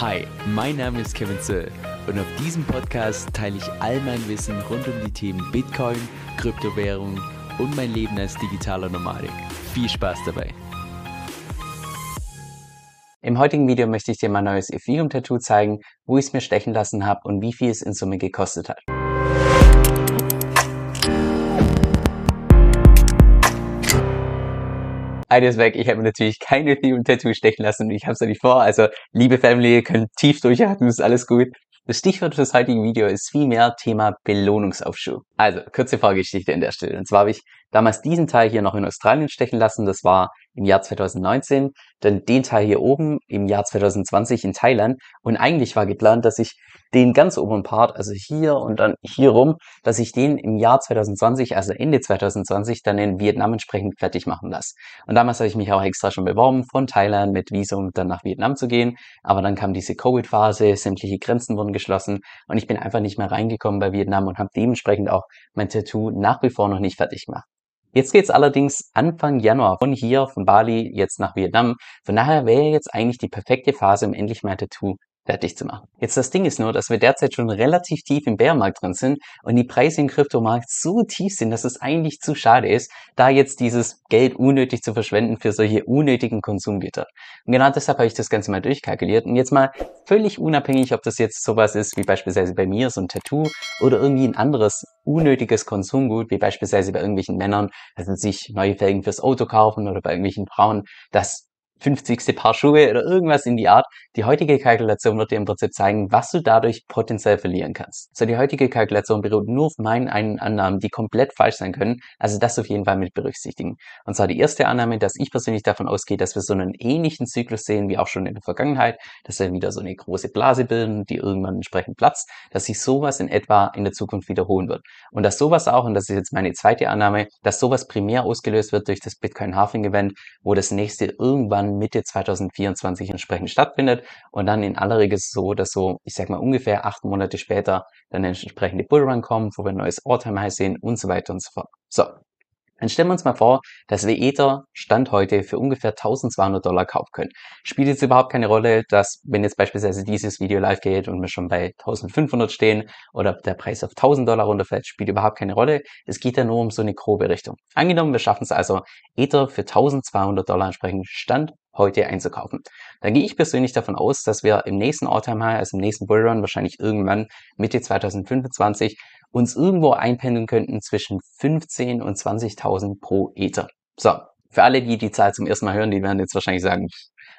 Hi, mein Name ist Kevin Zöll und auf diesem Podcast teile ich all mein Wissen rund um die Themen Bitcoin, Kryptowährung und mein Leben als digitaler Nomadik. Viel Spaß dabei! Im heutigen Video möchte ich dir mein neues Ethereum-Tattoo zeigen, wo ich es mir stechen lassen habe und wie viel es in Summe gekostet hat. Eines weg, ich habe mir natürlich keine Ethereum-Tattoo stechen lassen und ich habe es ja nicht vor. Also, liebe Family, könnt tief durchatmen, ist alles gut. Das Stichwort für das heutige Video ist vielmehr Thema Belohnungsaufschub. Also, kurze Vorgeschichte an der Stelle. Und zwar habe ich damals diesen Teil hier noch in Australien stechen lassen. Das war im Jahr 2019. Dann den Teil hier oben im Jahr 2020 in Thailand. Und eigentlich war geplant, dass ich den ganz oberen Part, also hier und dann hier rum, dass ich den im Jahr 2020, also Ende 2020, dann in Vietnam entsprechend fertig machen lasse. Und damals habe ich mich auch extra schon beworben, von Thailand mit Visum dann nach Vietnam zu gehen. Aber dann kam diese Covid-Phase, sämtliche Grenzen wurden geschlossen und ich bin einfach nicht mehr reingekommen bei Vietnam und habe dementsprechend auch mein Tattoo nach wie vor noch nicht fertig gemacht. Jetzt geht's allerdings Anfang Januar von hier, von Bali, jetzt nach Vietnam. Von daher wäre jetzt eigentlich die perfekte Phase, um endlich mein Tattoo fertig zu machen. Jetzt das Ding ist nur, dass wir derzeit schon relativ tief im Bärmarkt drin sind und die Preise im Kryptomarkt so tief sind, dass es eigentlich zu schade ist, da jetzt dieses Geld unnötig zu verschwenden für solche unnötigen Konsumgüter. Und genau deshalb habe ich das Ganze mal durchkalkuliert und jetzt mal völlig unabhängig, ob das jetzt sowas ist wie beispielsweise bei mir so ein Tattoo oder irgendwie ein anderes unnötiges Konsumgut, wie beispielsweise bei irgendwelchen Männern, also sich neue Felgen fürs Auto kaufen oder bei irgendwelchen Frauen, das 50. Paar Schuhe oder irgendwas in die Art. Die heutige Kalkulation wird dir im Prinzip zeigen, was du dadurch potenziell verlieren kannst. So, die heutige Kalkulation beruht nur auf meinen einen Annahmen, die komplett falsch sein können. Also das auf jeden Fall mit berücksichtigen. Und zwar die erste Annahme, dass ich persönlich davon ausgehe, dass wir so einen ähnlichen Zyklus sehen wie auch schon in der Vergangenheit, dass wir wieder so eine große Blase bilden, die irgendwann entsprechend platzt, dass sich sowas in etwa in der Zukunft wiederholen wird. Und dass sowas auch, und das ist jetzt meine zweite Annahme, dass sowas primär ausgelöst wird durch das Bitcoin Halving Event, wo das nächste irgendwann Mitte 2024 entsprechend stattfindet und dann in aller Regel so, dass so, ich sag mal ungefähr acht Monate später dann entsprechende Bullrun kommt, wo wir ein neues All-Time-High sehen und so weiter und so fort. So, dann stellen wir uns mal vor, dass wir Ether Stand heute für ungefähr 1200 Dollar kaufen können. Spielt jetzt überhaupt keine Rolle, dass wenn jetzt beispielsweise dieses Video live geht und wir schon bei 1500 stehen oder der Preis auf 1000 Dollar runterfällt, spielt überhaupt keine Rolle. Es geht ja nur um so eine grobe Richtung. Angenommen, wir schaffen es also, Ether für 1200 Dollar entsprechend Stand heute einzukaufen. Dann gehe ich persönlich davon aus, dass wir im nächsten All-Time High, also im nächsten Bullrun, wahrscheinlich irgendwann Mitte 2025, uns irgendwo einpendeln könnten zwischen 15 und 20.000 pro Ether. So, für alle, die die Zahl zum ersten Mal hören, die werden jetzt wahrscheinlich sagen,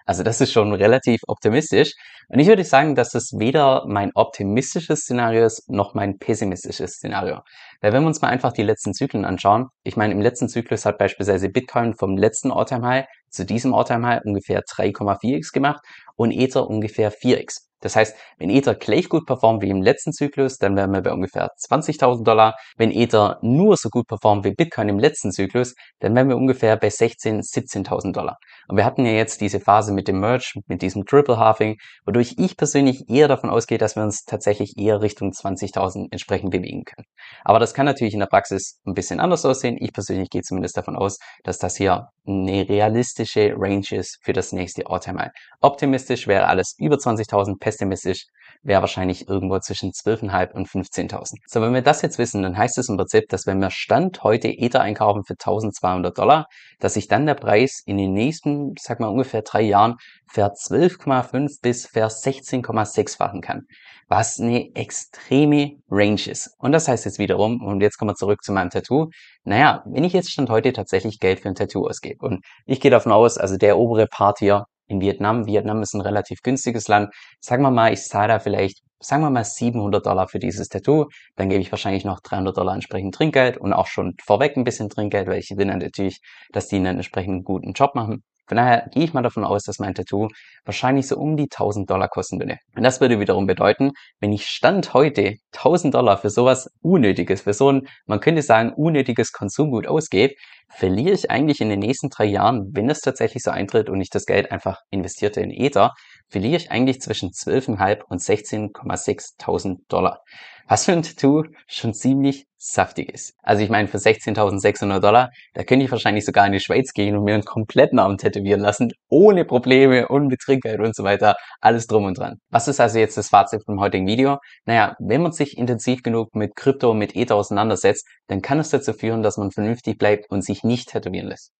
also das ist schon relativ optimistisch. Und ich würde sagen, dass das weder mein optimistisches Szenario ist, noch mein pessimistisches Szenario. Weil wenn wir uns mal einfach die letzten Zyklen anschauen, ich meine, im letzten Zyklus hat beispielsweise Bitcoin vom letzten All-Time High zu diesem All-Time High ungefähr 3,4x gemacht und Ether ungefähr 4x. Das heißt, wenn Ether gleich gut performt wie im letzten Zyklus, dann wären wir bei ungefähr 20.000 Dollar. Wenn Ether nur so gut performt wie Bitcoin im letzten Zyklus, dann wären wir ungefähr bei 16.000, 17.000 Dollar. Und wir hatten ja jetzt diese Phase mit dem Merge, mit diesem Triple Halving, wodurch ich persönlich eher davon ausgehe, dass wir uns tatsächlich eher Richtung 20.000 entsprechend bewegen können. Aber das kann natürlich in der Praxis ein bisschen anders aussehen. Ich persönlich gehe zumindest davon aus, dass das hier eine realistische Range ist für das nächste All-Time High. Optimistisch wäre alles über 20.000, pessimistisch wäre wahrscheinlich irgendwo zwischen 12.500 und 15.000. So, wenn wir das jetzt wissen, dann heißt es im Prinzip, dass wenn wir Stand heute Ether einkaufen für 1.200 Dollar, dass sich dann der Preis in den nächsten, sag mal ungefähr drei Jahren, ver 12,5 bis ver 16,6-fachen kann. Was eine extreme Range ist. Und das heißt jetzt wiederum, und jetzt kommen wir zurück zu meinem Tattoo, naja, wenn ich jetzt Stand heute tatsächlich Geld für ein Tattoo ausgebe und ich gehe davon aus, also der obere Part hier in Vietnam. Vietnam ist ein relativ günstiges Land. Sagen wir mal, ich zahle da vielleicht, sagen wir mal 700 Dollar für dieses Tattoo. Dann gebe ich wahrscheinlich noch 300 Dollar entsprechend Trinkgeld und auch schon vorweg ein bisschen Trinkgeld, weil ich will natürlich, dass die einen entsprechend guten Job machen. Von daher gehe ich mal davon aus, dass mein Tattoo wahrscheinlich so um die 1000 Dollar kosten würde. Und das würde wiederum bedeuten, wenn ich Stand heute 1000 Dollar für sowas Unnötiges, für so ein, man könnte sagen, unnötiges Konsumgut ausgebe, verliere ich eigentlich in den nächsten drei Jahren, wenn es tatsächlich so eintritt und ich das Geld einfach investierte in Ether, verliere ich eigentlich zwischen 12.500 und 16,6.000 Dollar. Was für ein Tattoo schon ziemlich saftig ist. Also ich meine, für 16.600 Dollar, da könnte ich wahrscheinlich sogar in die Schweiz gehen und mir einen kompletten Arm tätowieren lassen, ohne Probleme und mit Trinkgeld und so weiter, alles drum und dran. Was ist also jetzt das Fazit vom heutigen Video? Naja, wenn man sich intensiv genug mit Krypto, mit Ether auseinandersetzt, dann kann es dazu führen, dass man vernünftig bleibt und sich nicht tätowieren lässt.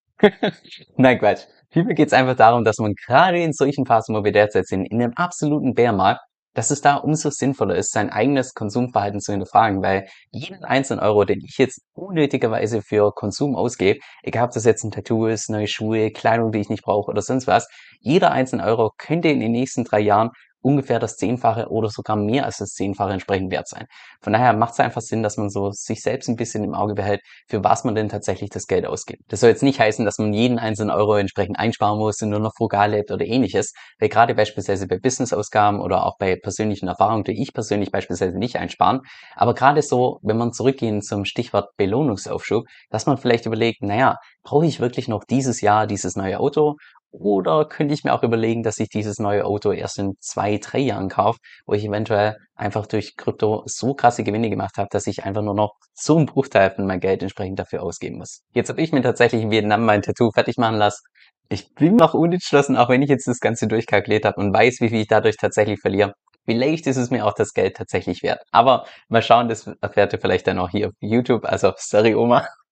Nein, Quatsch. Vielmehr geht es einfach darum, dass man gerade in solchen Phasen, wo wir derzeit sind, in einem absoluten Bärmarkt, dass es da umso sinnvoller ist, sein eigenes Konsumverhalten zu hinterfragen, weil jeden einzelnen Euro, den ich jetzt unnötigerweise für Konsum ausgebe, egal ob das jetzt ein Tattoo ist, neue Schuhe, Kleidung, die ich nicht brauche oder sonst was, jeder einzelne Euro könnte in den nächsten drei Jahren ungefähr das Zehnfache oder sogar mehr als das Zehnfache entsprechend wert sein. Von daher macht es einfach Sinn, dass man so sich selbst ein bisschen im Auge behält, für was man denn tatsächlich das Geld ausgibt. Das soll jetzt nicht heißen, dass man jeden einzelnen Euro entsprechend einsparen muss und nur noch frugal lebt oder ähnliches, weil gerade beispielsweise bei Business-Ausgaben oder auch bei persönlichen Erfahrungen, die ich persönlich beispielsweise nicht einsparen, aber gerade so, wenn man zurückgehen zum Stichwort Belohnungsaufschub, dass man vielleicht überlegt, naja, brauche ich wirklich noch dieses Jahr dieses neue Auto oder könnte ich mir auch überlegen, dass ich dieses neue Auto erst in zwei, drei Jahren kaufe, wo ich eventuell einfach durch Krypto so krasse Gewinne gemacht habe, dass ich einfach nur noch so einen Bruchteil von meinem Geld entsprechend dafür ausgeben muss. Jetzt habe ich mir tatsächlich in Vietnam mein Tattoo fertig machen lassen. Ich bin noch unentschlossen, auch wenn ich jetzt das Ganze durchkalkuliert habe und weiß, wie viel ich dadurch tatsächlich verliere. Vielleicht ist es mir auch das Geld tatsächlich wert. Aber mal schauen, das erfährt ihr vielleicht dann auch hier auf YouTube. Also, sorry Oma.